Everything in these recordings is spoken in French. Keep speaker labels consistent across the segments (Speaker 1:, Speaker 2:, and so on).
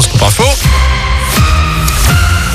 Speaker 1: Horoscope Info.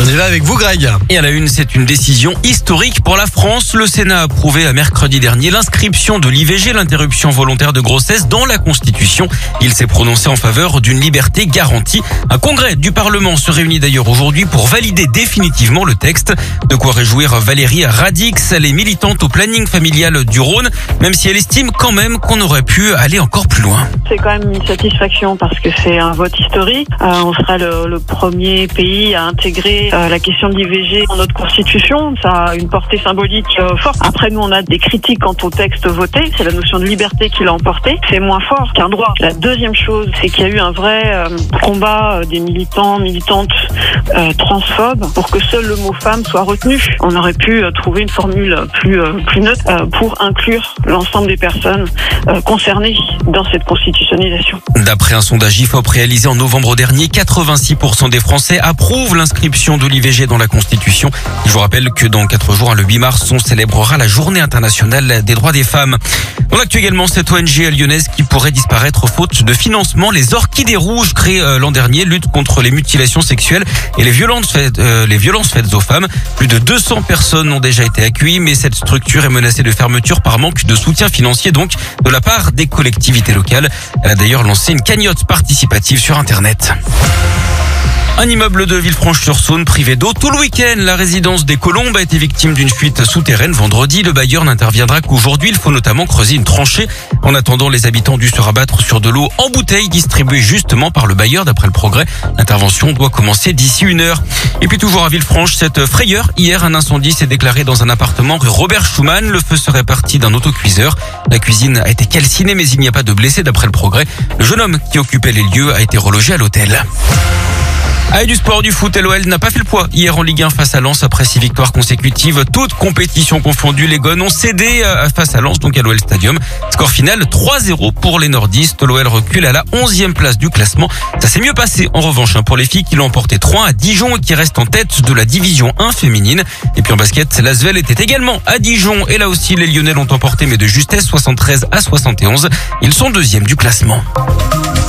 Speaker 1: On y va avec vous, Greg.
Speaker 2: Et à la une, c'est une décision historique pour la France. Le Sénat a approuvé à mercredi dernier l'inscription de l'IVG, l'interruption volontaire de grossesse, dans la Constitution. Il s'est prononcé en faveur d'une liberté garantie. Un congrès du Parlement se réunit d'ailleurs aujourd'hui pour valider définitivement le texte. De quoi réjouir Valérie Radix, elle est militante au planning familial du Rhône, même si elle estime quand même qu'on aurait pu aller encore plus loin.
Speaker 3: C'est quand même une satisfaction parce que c'est un vote historique. Euh, on sera le, le premier pays à intégrer euh, la question de l'IVG dans notre constitution. Ça a une portée symbolique euh, forte. Après, nous, on a des critiques quant au texte voté. C'est la notion de liberté qui l'a emporté. C'est moins fort qu'un droit. La deuxième chose, c'est qu'il y a eu un vrai euh, combat des militants, militantes transphobes pour que seul le mot femme soit retenu. On aurait pu trouver une formule plus, plus neutre pour inclure l'ensemble des personnes concernées dans cette constitutionnalisation.
Speaker 2: D'après un sondage IFOP réalisé en novembre dernier, 86% des Français approuvent l'inscription de l'IVG dans la Constitution. Je vous rappelle que dans quatre jours, le 8 mars, on célébrera la Journée internationale des droits des femmes. On acte également cette ONG lyonnaise qui pourrait disparaître faute de financement. Les Orchidées Rouges, créées euh, l'an dernier, luttent contre les mutilations sexuelles et les violences faites, euh, les violences faites aux femmes. Plus de 200 personnes ont déjà été accueillies, mais cette structure est menacée de fermeture par manque de soutien financier, donc de la part des collectivités locales. Elle a d'ailleurs lancé une cagnotte participative sur Internet. Un immeuble de Villefranche-sur-Saône privé d'eau tout le week-end. La résidence des Colombes a été victime d'une fuite souterraine vendredi. Le bailleur n'interviendra qu'aujourd'hui. Il faut notamment creuser une tranchée. En attendant, les habitants dû se rabattre sur de l'eau en bouteille distribuée justement par le bailleur d'après le progrès. L'intervention doit commencer d'ici une heure. Et puis toujours à Villefranche, cette frayeur. Hier, un incendie s'est déclaré dans un appartement rue Robert Schumann. Le feu serait parti d'un autocuiseur. La cuisine a été calcinée mais il n'y a pas de blessés d'après le progrès. Le jeune homme qui occupait les lieux a été relogé à l'hôtel. Ah, du sport, du foot, LOL n'a pas fait le poids hier en Ligue 1 face à Lens après six victoires consécutives. Toutes compétitions confondues, les Gones ont cédé euh, face à Lens, donc à l'OL Stadium. Score final 3-0 pour les nordistes. L'OL recule à la 11e place du classement. Ça s'est mieux passé en revanche hein, pour les filles qui l'ont emporté 3 à Dijon et qui restent en tête de la division 1 féminine. Et puis en basket, l'Asvel était également à Dijon et là aussi les Lyonnais l'ont emporté mais de justesse 73 à 71. Ils sont deuxième du classement.